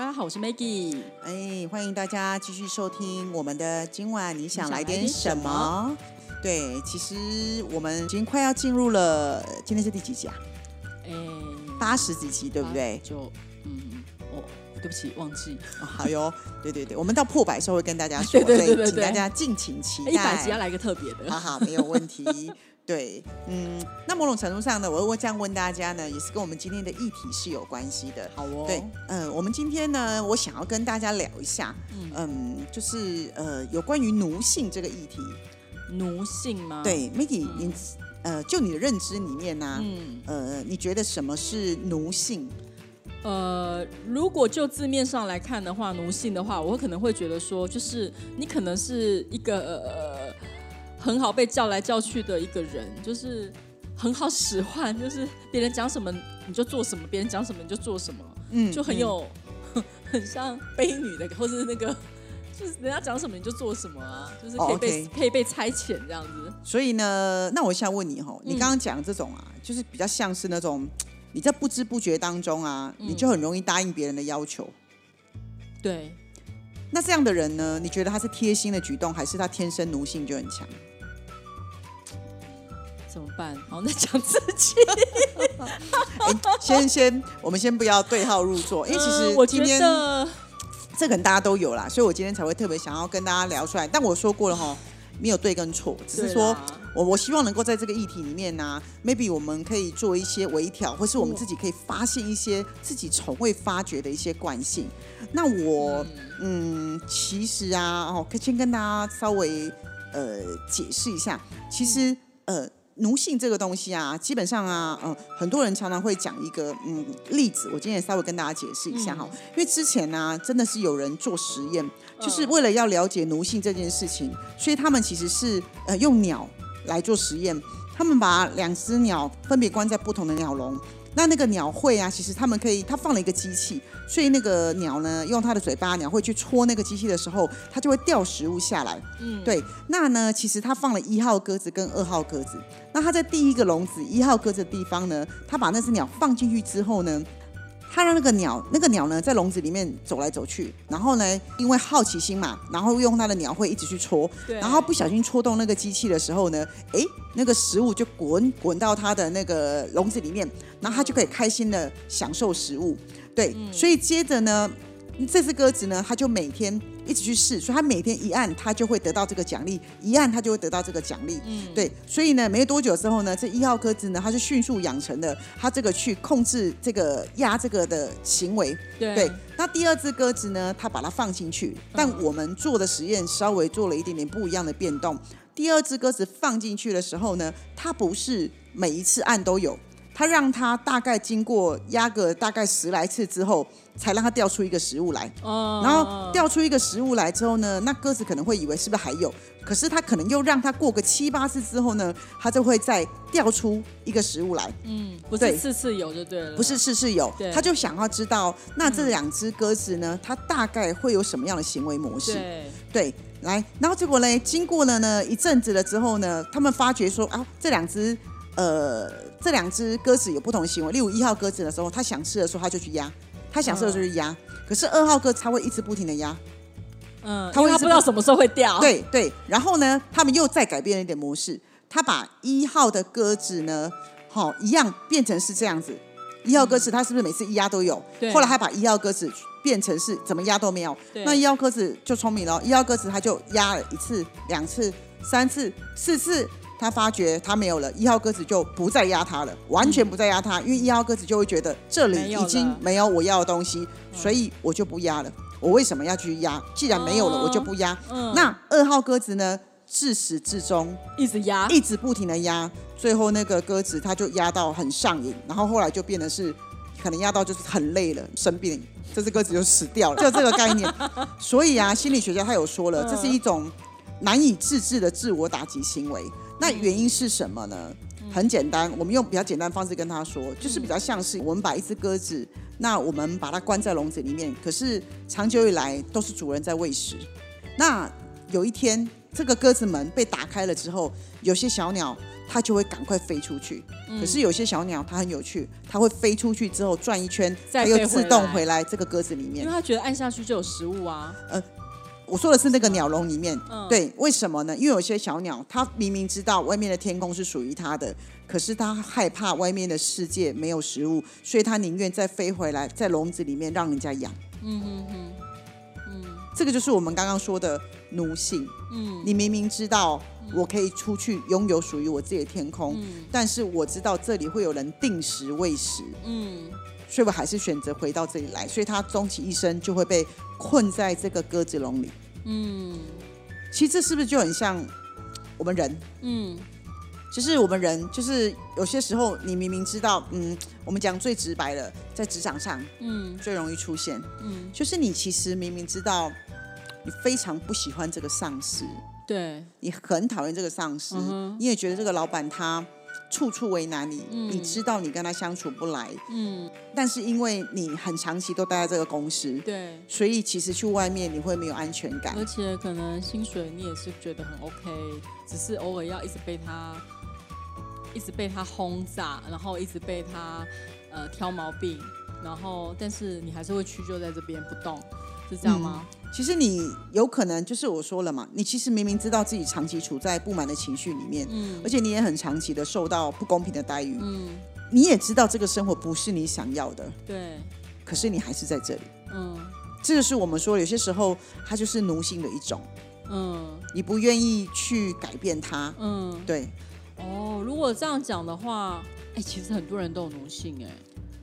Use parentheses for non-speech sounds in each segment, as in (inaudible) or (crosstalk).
大家好，我是 Maggie。哎，欢迎大家继续收听我们的今晚你想来点什么？对，其实我们已经快要进入了，今天是第几集啊？哎，八十几集，对不对？就嗯，哦，对不起，忘记哦好哟，对对对，我们到破百的时候会跟大家说，(laughs) 对对对对所以请大家敬请期待。一百集要来个特别的。好好，没有问题。对，嗯，那某种程度上呢，我会这样问大家呢，也是跟我们今天的议题是有关系的。好哦，对，嗯、我们今天呢，我想要跟大家聊一下，嗯嗯，就是呃，有关于奴性这个议题。奴性吗？，对，Maggie，、你呃，就你的认知里面呢、嗯，呃，你觉得什么是奴性？呃，如果就字面上来看的话，奴性的话，我可能会觉得说，就是你可能是一个呃很好被叫来叫去的一个人，就是很好使唤，就是别人讲什么你就做什么，别人讲什么你就做什么。嗯就很有、(laughs) 很像悲女的，或是那个就是人家讲什么你就做什么啊，就是可以被、可以被差遣这样子。所以呢，那我现在问你哈，你嗯刚刚讲这种啊，就是比较像是那种你在不知不觉当中啊，嗯你就很容易答应别人的要求。对，那这样的人呢，你觉得他是贴心的举动，还是他天生奴性就很强？怎么办？好像在讲自己。(laughs) 哎，先先，我们先不要对号入座，因为其呃我今天得这可能大家都有啦，所以我今天才会特别想要跟大家聊出来。但我说过了哈，没有对跟错，只是说我我希望能够在这个议题里面呢、m a y b e 我们可以做一些微调，或是我们自己可以发现一些自己从未发掘的一些惯性。那我嗯，其实啊，哦，可以先跟大家稍微呃解释一下，其实呃。奴性这个东西啊，基本上啊，嗯、很多人常常会讲一个嗯例子，我今天也稍微跟大家解释一下哈，因为之前呢、真的是有人做实验，就是为了要了解奴性这件事情，所以他们其实是呃用鸟来做实验，他们把两只鸟分别关在不同的鸟笼。那那个鸟会啊，其实他们可以，他放了一个机器，所以那个鸟呢，用它的嘴巴，鸟会去戳那个机器的时候，它就会掉食物下来。嗯，对，那呢，其实它放了一号鸽子跟二号鸽子。那它在第一个笼子一号鸽子的地方呢，它把那只鸟放进去之后呢，它让那个鸟，那个鸟呢在笼子里面走来走去，然后呢，因为好奇心嘛，然后用它的鸟会一直去戳，然后不小心戳动那个机器的时候呢，哎，那个食物就滚滚到它的那个笼子里面，然后它就可以开心的享受食物。对，所以接着呢，这只鸽子呢，它就每天一直去试，所以它每天一按，它就会得到这个奖励；一按，它就会得到这个奖励。嗯，对，所以呢，没多久之后呢，这一号鸽子呢，它就迅速养成了它这个去控制这个压这个的行为。对对，那第二只鸽子呢，它把它放进去，但我们做的实验稍微做了一点点不一样的变动。第二只鸽子放进去的时候呢，它不是每一次按都有，它让它大概经过压个大概十来次之后，才让它掉出一个食物来。哦。然后掉出一个食物来之后呢，那鸽子可能会以为是不是还有，可是他可能又让它过个七八次之后呢，它就会再掉出一个食物来，嗯，不对是次次有就对了，不是次次有，他就想要知道那这两只鸽子呢，它大概会有什么样的行为模式？对，对，来，然后结果呢，经过了呢一阵子了之后呢，他们发觉说啊，这两只呃这两只鸽子有不同的行为，例如一号鸽子的时候，它想吃的时候它就去压，它想吃的时候就压，可是二号鸽子它会一直不停的压，嗯，它会知道什么时候会掉，，对对，然后呢，他们又再改变了一点模式，他把一号的鸽子呢，好、一样变成是这样子。一号鸽子它是不是每次一压都有？后来他把一号鸽子变成是怎么压都没有。对那一号鸽子就聪明了，一号鸽子它就压了一次、两次、三次、四次，他发觉他没有了，一号鸽子就不再压他了，完全不再压他，因为一号鸽子就会觉得这里已经没有我要的东西，所以我就不压了。我为什么要去压？既然没有了，哦我就不压。嗯那二号鸽子呢？自始至终一直压，一直不停的压，最后那个鸽子它就压到很上瘾，然后后来就变得是可能压到就是很累了，生病，这只鸽子就死掉了，(laughs) 就这个概念。所以啊，心理学家他有说了，这是一种难以自制的自我打击行为。那原因是什么呢？很简单，我们用比较简单的方式跟他说，就是比较像是我们把一只鸽子，那我们把它关在笼子里面，可是长久以来都是主人在喂食。那有一天，这个鸽子门被打开了之后，有些小鸟它就会赶快飞出去。可是有些小鸟它很有趣，它会飞出去之后转一圈，它又自动回来这个鸽子里面，因为它觉得按下去就有食物啊。呃。我说的是那个鸟笼里面，对，为什么呢？因为有些小鸟，它明明知道外面的天空是属于它的，可是它害怕外面的世界没有食物，所以它宁愿再飞回来，在笼子里面让人家养。嗯嗯嗯，嗯，这个就是我们刚刚说的奴性。嗯，你明明知道我可以出去拥有属于我自己的天空，但是我知道这里会有人定时喂食。嗯。所以我还是选择回到这里来，所以他终其一生就会被困在这个鸽子笼里。嗯，其实这是不是就很像我们人？嗯，其实我们人就是有些时候，你明明知道，嗯，我们讲最直白的，在职场上，嗯，最容易出现，嗯，就是你其实明明知道，你非常不喜欢这个上司，对你很讨厌这个上司，你也觉得这个老板他。处处为难你，你知道你跟他相处不来，嗯，但是因为你很长期都待在这个公司，对，所以其实去外面你会没有安全感，而且可能薪水你也是觉得很 OK，只是偶尔要一直被他，一直被他轰炸，然后一直被他呃挑毛病，然后但是你还是会屈就在这边不动。是这样吗？其实你有可能就是我说了嘛，你其实明明知道自己长期处在不满的情绪里面，嗯，而且你也很长期的受到不公平的待遇，嗯，你也知道这个生活不是你想要的，对，可是你还是在这里，嗯，这个是我们说有些时候它就是奴性的一种，嗯，你不愿意去改变它，嗯，对，哦，如果这样讲的话，哎，其实很多人都有奴性，哎。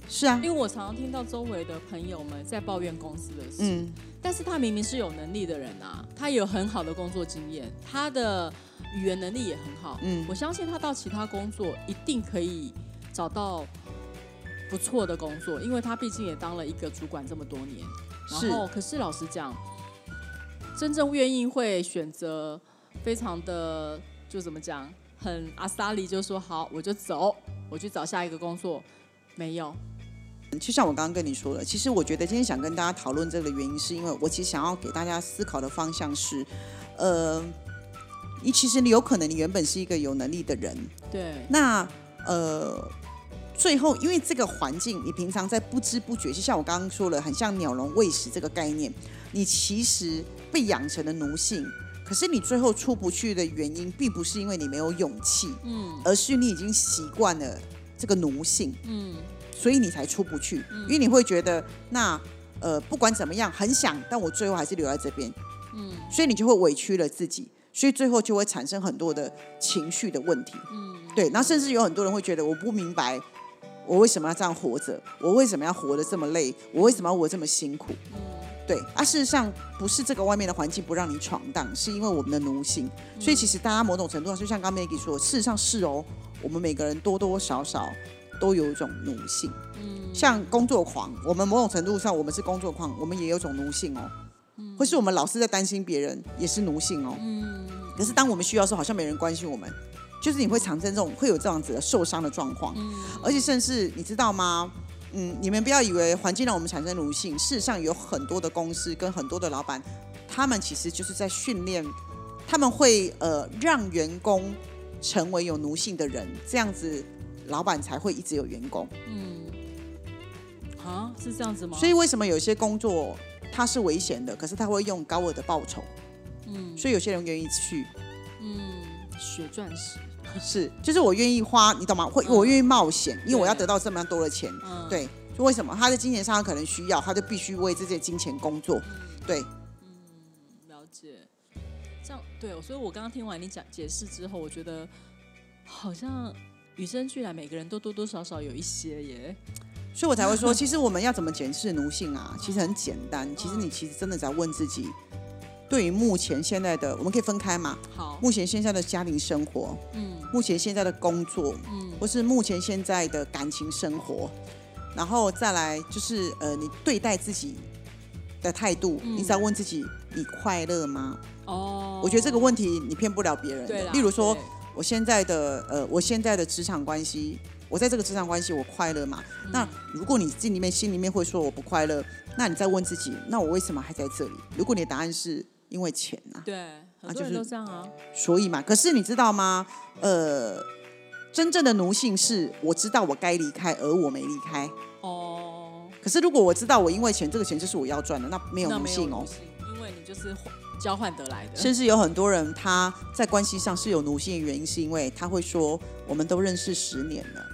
是啊，因为我常常听到周围的朋友们在抱怨公司的事，嗯，但是他明明是有能力的人啊，他有很好的工作经验，他的语言能力也很好，嗯，我相信他到其他工作一定可以找到不错的工作，因为他毕竟也当了一个主管这么多年，然后可是老实讲，真正愿意会选择非常的就怎么讲，很阿萨里就说好我就走，我去找下一个工作，没有。就像我刚刚跟你说的，其实我觉得今天想跟大家讨论这个原因，是因为我其实想要给大家思考的方向是，呃，你其实你有可能你原本是一个有能力的人，对，那呃，最后因为这个环境，你平常在不知不觉，就像我刚刚说了，很像鸟笼喂食这个概念，你其实被养成了奴性，可是你最后出不去的原因，并不是因为你没有勇气，嗯，而是你已经习惯了这个奴性，嗯。所以你才出不去，因为你会觉得那呃不管怎么样很想，但我最后还是留在这边，嗯，所以你就会委屈了自己，所以最后就会产生很多的情绪的问题，嗯，对，然后甚至有很多人会觉得我不明白我为什么要这样活着，我为什么要活得这么累，我为什么要活这么辛苦，嗯，对，啊，事实上不是这个外面的环境不让你闯荡，是因为我们的奴性，所以其实大家某种程度上就像刚 Maggie 说，事实上是哦，我们每个人多多少少。都有一种奴性，嗯，像工作狂，我们某种程度上我们是工作狂，我们也有种奴性哦，嗯，或是我们老是在担心别人，也是奴性哦，嗯，可是当我们需要的时候，好像没人关心我们，就是你会产生这种会有这样子的受伤的状况，嗯，而且甚至你知道吗？嗯，你们不要以为环境让我们产生奴性，事实上有很多的公司跟很多的老板，他们其实就是在训练，他们会呃让员工成为有奴性的人，这样子。老板才会一直有员工。嗯，啊，是这样子吗？所以为什么有些工作它是危险的，可是他会用高额的报酬？嗯，所以有些人愿意去。嗯，血钻石 (laughs) 是，就是我愿意花，你懂吗？会，我愿意冒险，因为我要得到这么多的钱。嗯，对，就为什么他在金钱上可能需要，他就必须为这些金钱工作。对，嗯，了解。这样对，所以我刚刚听完你讲解释之后，我觉得好像。与生俱来，每个人都多多少少有一些耶，所以我才会说，其实我们要怎么检视奴性啊？其实很简单，其实你其实真的在问自己，对于目前现在的，我们可以分开嘛？好，目前现在的家庭生活，嗯，目前现在的工作，嗯，或是目前现在的感情生活，然后再来就是呃，你对待自己的态度，嗯你只要问自己，你快乐吗？哦，我觉得这个问题你骗不了别人的。对例如说对，我现在的呃，我现在的职场关系，我在这个职场关系我快乐嘛？嗯那如果你心里面心里面会说我不快乐，那你再问自己，那我为什么还在这里？如果你的答案是因为钱啊，对，很多人就是都这样啊。所以嘛，可是你知道吗？呃，真正的奴性是我知道我该离开，而我没离开。哦，可是如果我知道我因为钱，这个钱就是我要赚的，那没有奴性哦就是换交换得来的。甚至有很多人他在关系上是有奴性的原因，是因为他会说我们都认识十年了，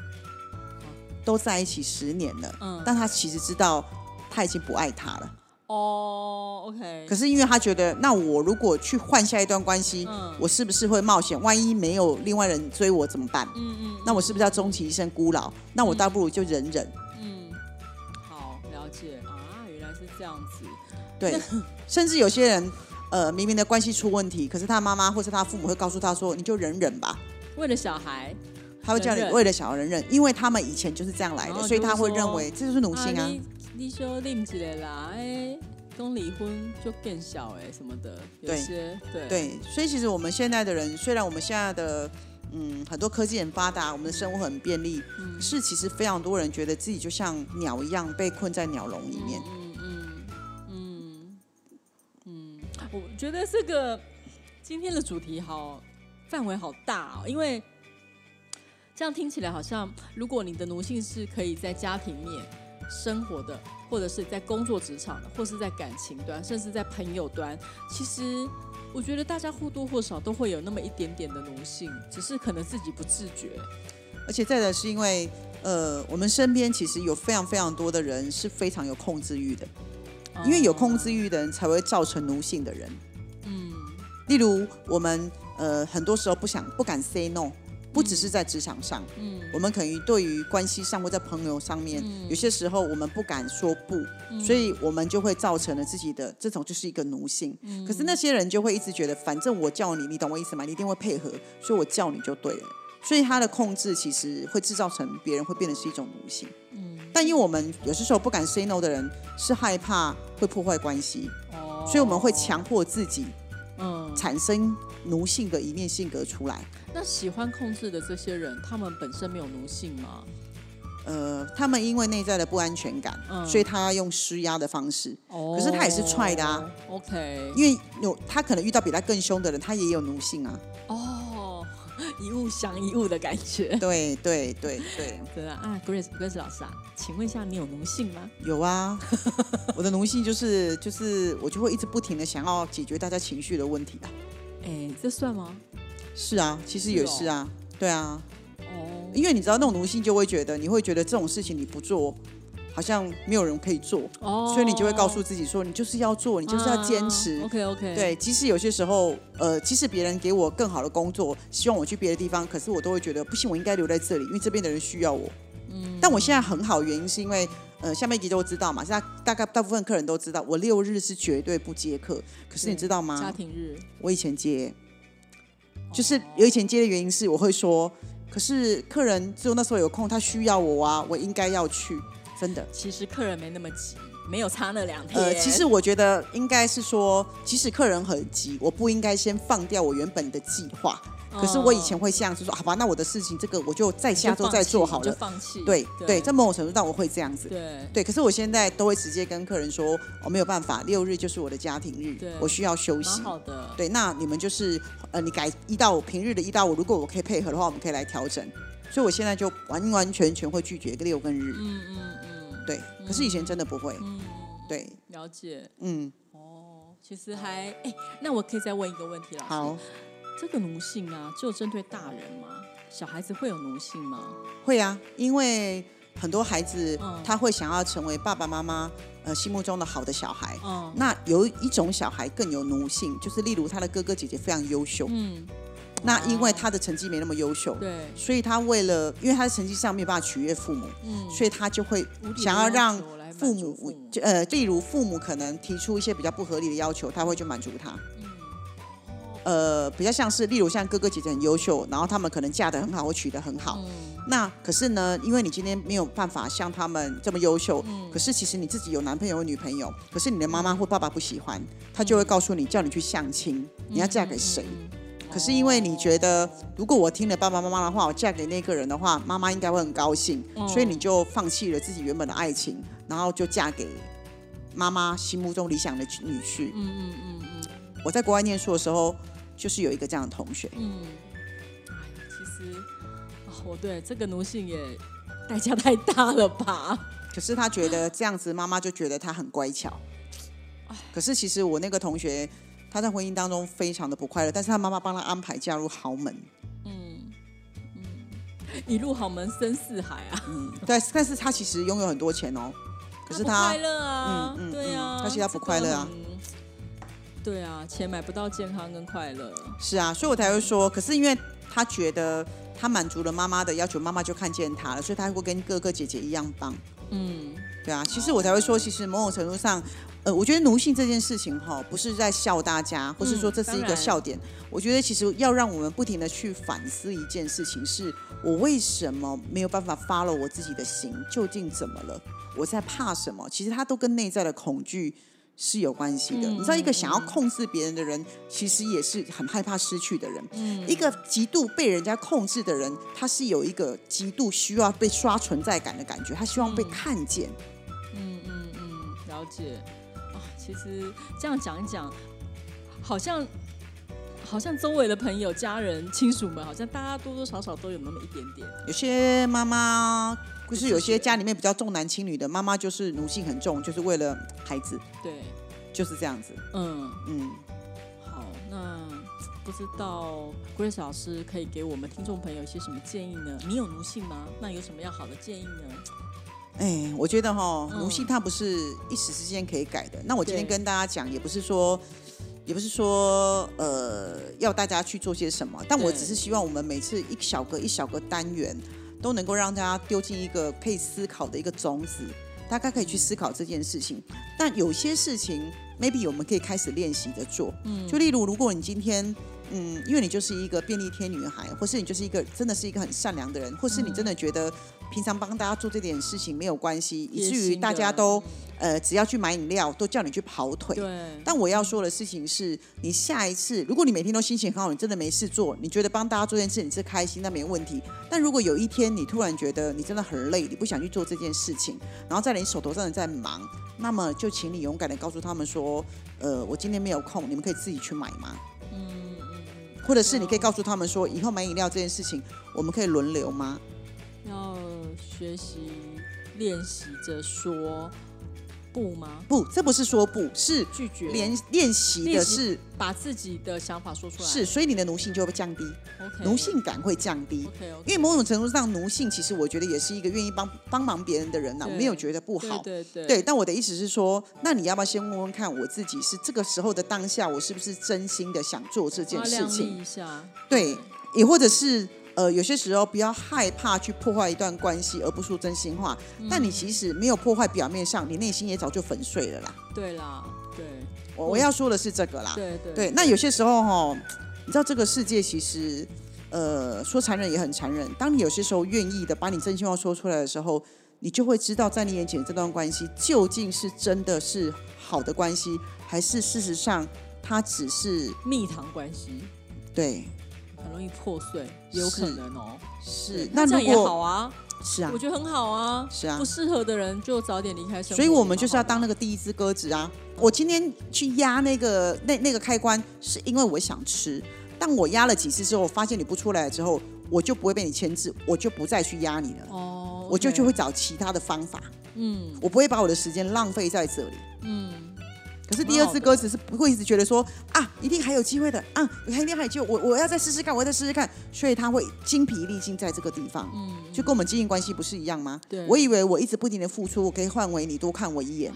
都在一起十年了，嗯但他其实知道他已经不爱他了。哦，OK，可是因为他觉得，那我如果去换下一段关系，嗯我是不是会冒险？万一没有另外人追我怎么办？嗯嗯那我是不是要终其一生孤老？那我倒不如就忍忍。嗯，好了解是这样子。对，甚至有些人，呃，明明的关系出问题，可是他妈妈或是他父母会告诉他说：“你就忍忍吧。为了小孩，”他会叫你为了小孩忍忍，因为他们以前就是这样来的，所以他会认为这就是奴性啊。你你说拎一个啦，哎，刚离婚就变小哎什么的，有对些对对，所以其实我们现在的人，虽然我们现在的嗯很多科技很发达，我们的生活很便利，嗯是其实非常多人觉得自己就像鸟一样被困在鸟笼里面。我觉得这个今天的主题好范围好大哦，因为这样听起来好像，如果你的奴性是可以在家庭面生活的，或者是在工作职场的，或是在感情端，甚至在朋友端，其实我觉得大家或多或少都会有那么一点点的奴性，只是可能自己不自觉。而且再来是因为，呃，我们身边其实有非常非常多的人是非常有控制欲的，因为有控制欲的人才会造成奴性的人。嗯例如，我们呃很多时候不想不敢 say no，不只是在职场上，嗯我们可能对于关系上或在朋友上面，嗯有些时候我们不敢说不，所以我们就会造成了自己的这种就是一个奴性。嗯可是那些人就会一直觉得，反正我叫你，你懂我意思吗？你一定会配合，所以我叫你就对了。所以他的控制其实会制造成别人会变得是一种奴性。嗯但因为我们有些时候不敢 say no 的人，是害怕会破坏关系，哦所以我们会强迫自己嗯产生奴性的一面性格出来。那喜欢控制的这些人，他们本身没有奴性吗？呃，他们因为内在的不安全感，嗯所以他要用施压的方式。哦可是他也是踹的啊。OK，因为有他可能遇到比他更凶的人，他也有奴性啊。哦，一物降一物的感觉。(laughs) 对对对对，对啊，啊，Grace Grace 老师啊，请问一下，你有奴性吗？有啊。(laughs) 我的奴性就是就是我就会一直不停的想要解决大家情绪的问题啊。哎，这算吗？是啊，其实也是啊，对啊，哦，因为你知道那种奴性就会觉得，你会觉得这种事情你不做，好像没有人可以做，哦，所以你就会告诉自己说，你就是要做，你就是要坚持。OK OK，，对，即使有些时候，呃，即使别人给我更好的工作，希望我去别的地方，可是我都会觉得不行，我应该留在这里，因为这边的人需要我。嗯，但我现在很好，原因是因为，呃，下面一集都知道嘛，现在大概大部分客人都知道，我六日是绝对不接客。可是你知道吗家？庭日，我以前接，就是有以前接的原因是，我会说，可是客人只有那时候有空，他需要我啊，我应该要去，真的。其实客人没那么急，没有差那两天。呃，其实我觉得应该是说，即使客人很急，我不应该先放掉我原本的计划。可是我以前会这样子说，好吧，那我的事情这个我就在下周再做好了就了。放弃，对对对，在某种程度上我会这样子。对对，可是我现在都会直接跟客人说，我、没有办法，六日就是我的家庭日对，我需要休息蛮。好的，对，那你们就是呃，你改一到五平日的一到五，如果我可以配合的话，我们可以来调整。所以我现在就完完全全会拒绝六跟日。嗯嗯嗯，对，可是以前真的不会。嗯，对，了解。嗯，哦，其实还哎，那我可以再问一个问题，老师。好，这个奴性啊，只有针对大人吗？小孩子会有奴性吗？会啊，因为很多孩子、嗯他会想要成为爸爸妈妈呃心目中的好的小孩。嗯那有一种小孩更有奴性，就是例如他的哥哥姐姐非常优秀，嗯，那因为他的成绩没那么优秀，对，所以他为了因为他的成绩上没有办法取悦父母，嗯，所以他就会想要让父母呃，例如父母可能提出一些比较不合理的要求，他会去满足他。嗯。呃，比较像是例如像哥哥姐姐很优秀，然后他们可能嫁得很好或娶得很好，嗯。那可是呢，因为你今天没有办法像他们这么优秀，可是其实你自己有男朋友有女朋友，可是你的妈妈或爸爸不喜欢，他就会告诉你，叫你去相亲，你要嫁给谁？可是因为你觉得，如果我听了爸爸妈妈的话，我嫁给那个人的话，妈妈应该会很高兴，所以你就放弃了自己原本的爱情，然后就嫁给妈妈心目中理想的女婿。嗯嗯嗯嗯。我在国外念书的时候，就是有一个这样的同学。嗯。哎，其实，哦，对，这个奴性也代价太大了吧？可是他觉得这样子，妈妈就觉得他很乖巧。可是其实我那个同学。他在婚姻当中非常的不快乐，但是他妈妈帮他安排嫁入豪门，嗯嗯，一入豪门深似海啊，嗯，对，但是他其实拥有很多钱哦，可是他快乐啊，嗯嗯，对啊，他其实他不快乐啊，对啊，钱买不到健康跟快乐，是啊，所以我才会说，可是因为他觉得他满足了妈妈的要求，妈妈就看见他了，所以他会跟哥哥姐姐一样棒，嗯，对啊，其实我才会说，其实某种程度上。呃，我觉得奴性这件事情哈，不是在笑大家，或是说这是一个笑点。我觉得其实要让我们不停的去反思一件事情，是我为什么没有办法发了我自己的心？究竟怎么了？我在怕什么？其实它都跟内在的恐惧是有关系的。你知道，一个想要控制别人的人，其实也是很害怕失去的人。一个极度被人家控制的人，他是有一个极度需要被刷存在感的感觉，他希望被看见。了解。其实这样讲一讲，好像好像周围的朋友、家人、亲属们，好像大家多多少少都有那么一点点。有些妈妈，就是有些家里面比较重男轻女的妈妈，就是奴性很重，就是为了孩子。对，就是这样子。嗯嗯。好，那不知道 Grace 老师可以给我们听众朋友一些什么建议呢？你有奴性吗？那有什么样好的建议呢？哎，我觉得哈，奴性它不是一时之间可以改的。那我今天跟大家讲，也不是说，也不是说，呃，要大家去做些什么。但我只是希望我们每次一小个一小个单元，都能够让大家丢进一个可以思考的一个种子，大家可以去思考这件事情。但有些事情，maybe 我们可以开始练习着做。嗯，就例如，如果你今天。嗯，因为你就是一个便利贴女孩，或是你就是一个真的是一个很善良的人，或是你真的觉得平常帮大家做这点事情没有关系，以至于大家都呃只要去买饮料都叫你去跑腿。对。但我要说的事情是，你下一次如果你每天都心情很好，你真的没事做，你觉得帮大家做件事你是开心，那没问题。但如果有一天你突然觉得你真的很累，你不想去做这件事情，然后在你手头上的在忙，那么就请你勇敢的告诉他们说，呃，我今天没有空，你们可以自己去买吗？嗯。或者是你可以告诉他们说，以后买饮料这件事情，我们可以轮流吗？要学习练习着说。不吗？不，这不是说不是拒绝，练练习的是把自己的想法说出来。是，所以你的奴性就会降低奴性感会降低因为某种程度上，奴性其实我觉得也是一个愿意帮帮忙别人的人呐，我没有觉得不好，对对对。但我的意思是说，那你要不要先问问看，我自己是这个时候的当下，我是不是真心的想做这件事情？一下，对，也或者是。呃，有些时候不要害怕去破坏一段关系，而不说真心话。但你其实没有破坏表面上，你内心也早就粉碎了啦。对啦，对，我我要说的是这个啦。对对对。那有些时候哈，你知道这个世界其实，呃，说残忍也很残忍。当你有些时候愿意的把你真心话说出来的时候，你就会知道在你眼前这段关系究竟是真的是好的关系，还是事实上它只是蜜糖关系。对。很容易破碎，也有可能哦。是，那这样也好啊。是啊，我觉得很好啊。是啊，不适合的人就早点离开生活。所以我们就是要当那个第一只鸽子啊！我今天去压那个那那个开关，是因为我想吃。但我压了几次之后，发现你不出来之后，我就不会被你牵制，我就不再去压你了。哦，我就就会找其他的方法。嗯，我不会把我的时间浪费在这里。嗯。可是第二只鸽子是不会一直觉得说啊，一定还有机会的啊，一定还有机会，我我要再试试看，我要再试试看，所以他会精疲力尽在这个地方，嗯，就跟我们经营关系不是一样吗？对，我以为我一直不停的付出，我可以换为你多看我一眼，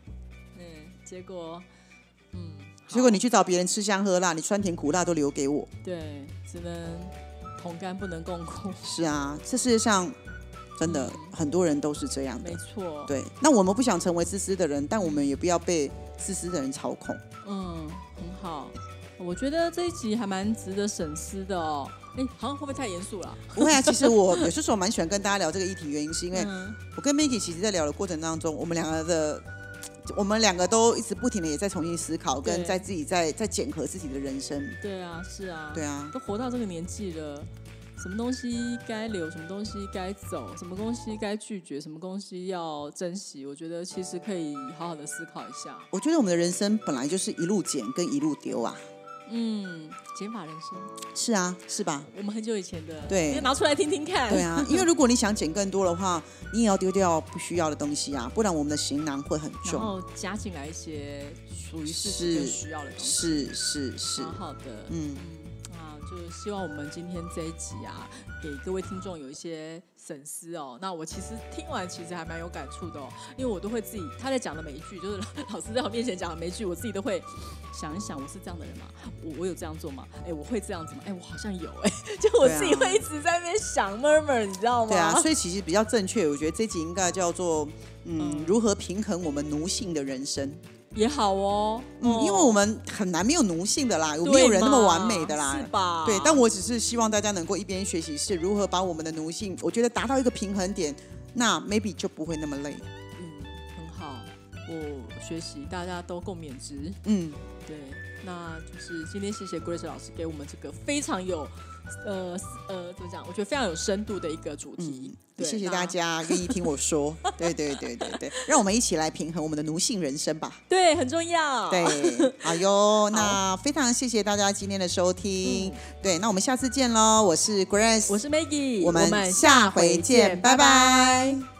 (laughs) 嗯，结果，嗯，结果你去找别人吃香喝辣，你酸甜苦辣都留给我，对，只能同甘不能共苦，是啊，这世界上。真的很多人都是这样的，没错。对，那我们不想成为自私的人，但我们也不要被自私的人操控。嗯，很好。我觉得这一集还蛮值得深思的哦。哎，好像会不会太严肃了？不会啊，其实我有些时候蛮喜欢跟大家聊这个议题，原因是因为嗯我跟 Maggie 其实在聊的过程当中，我们两个的。(tsk) 我们两个都一直不停的也在重新思考，跟在自己在在检核自己的人生。对啊，是啊，对啊，都活到这个年纪了，什么东西该留，什么东西该走，什么东西该拒绝，什么东西要珍惜，我觉得其实可以好好的思考一下。我觉得我们的人生本来就是一路捡跟一路丢啊。嗯，减法人生，是啊，是吧？我们很久以前的，对你拿出来听听看。对啊，(laughs) 因为如果你想捡更多的话，你也要丢掉不需要的东西啊，不然我们的行囊会很重然。后加进来一些属于是需要的东西。是是是好，好的，嗯，就希望我们今天这一集啊，给各位听众有一些省思哦。那我其实听完其实还蛮有感触的哦，因为我都会自己他在讲的每一句，就是老师在我面前讲的每一句，我自己都会想一想，我是这样的人吗？(laughs) 我我有这样做吗？哎，我会这样子吗？哎，我好像有哎，就我自己会一直在那边想 murmur，你知道吗？对啊，所以其实比较正确，我觉得这集应该叫做嗯嗯，如何平衡我们奴性的人生。也好哦，嗯，因为我们很难没有奴性的啦，没有人那么完美的啦是。吧？对，但我只是希望大家能够一边学习是如何把我们的奴性，我觉得达到一个平衡点，那 maybe 就不会那么累。嗯很好，我学习大家都共勉之。嗯，对，那就是今天谢谢 Grace 老师给我们这个非常有呃呃怎么讲？我觉得非常有深度的一个主题。对谢谢大家愿意听我说。(laughs) 对对对对对，让我们一起来平衡我们的奴性人生吧。对，很重要。对，(laughs) 好哟，那非常谢谢大家今天的收听。对，那我们下次见喽，我是 Grace，我是 Maggie，我们下回见，拜拜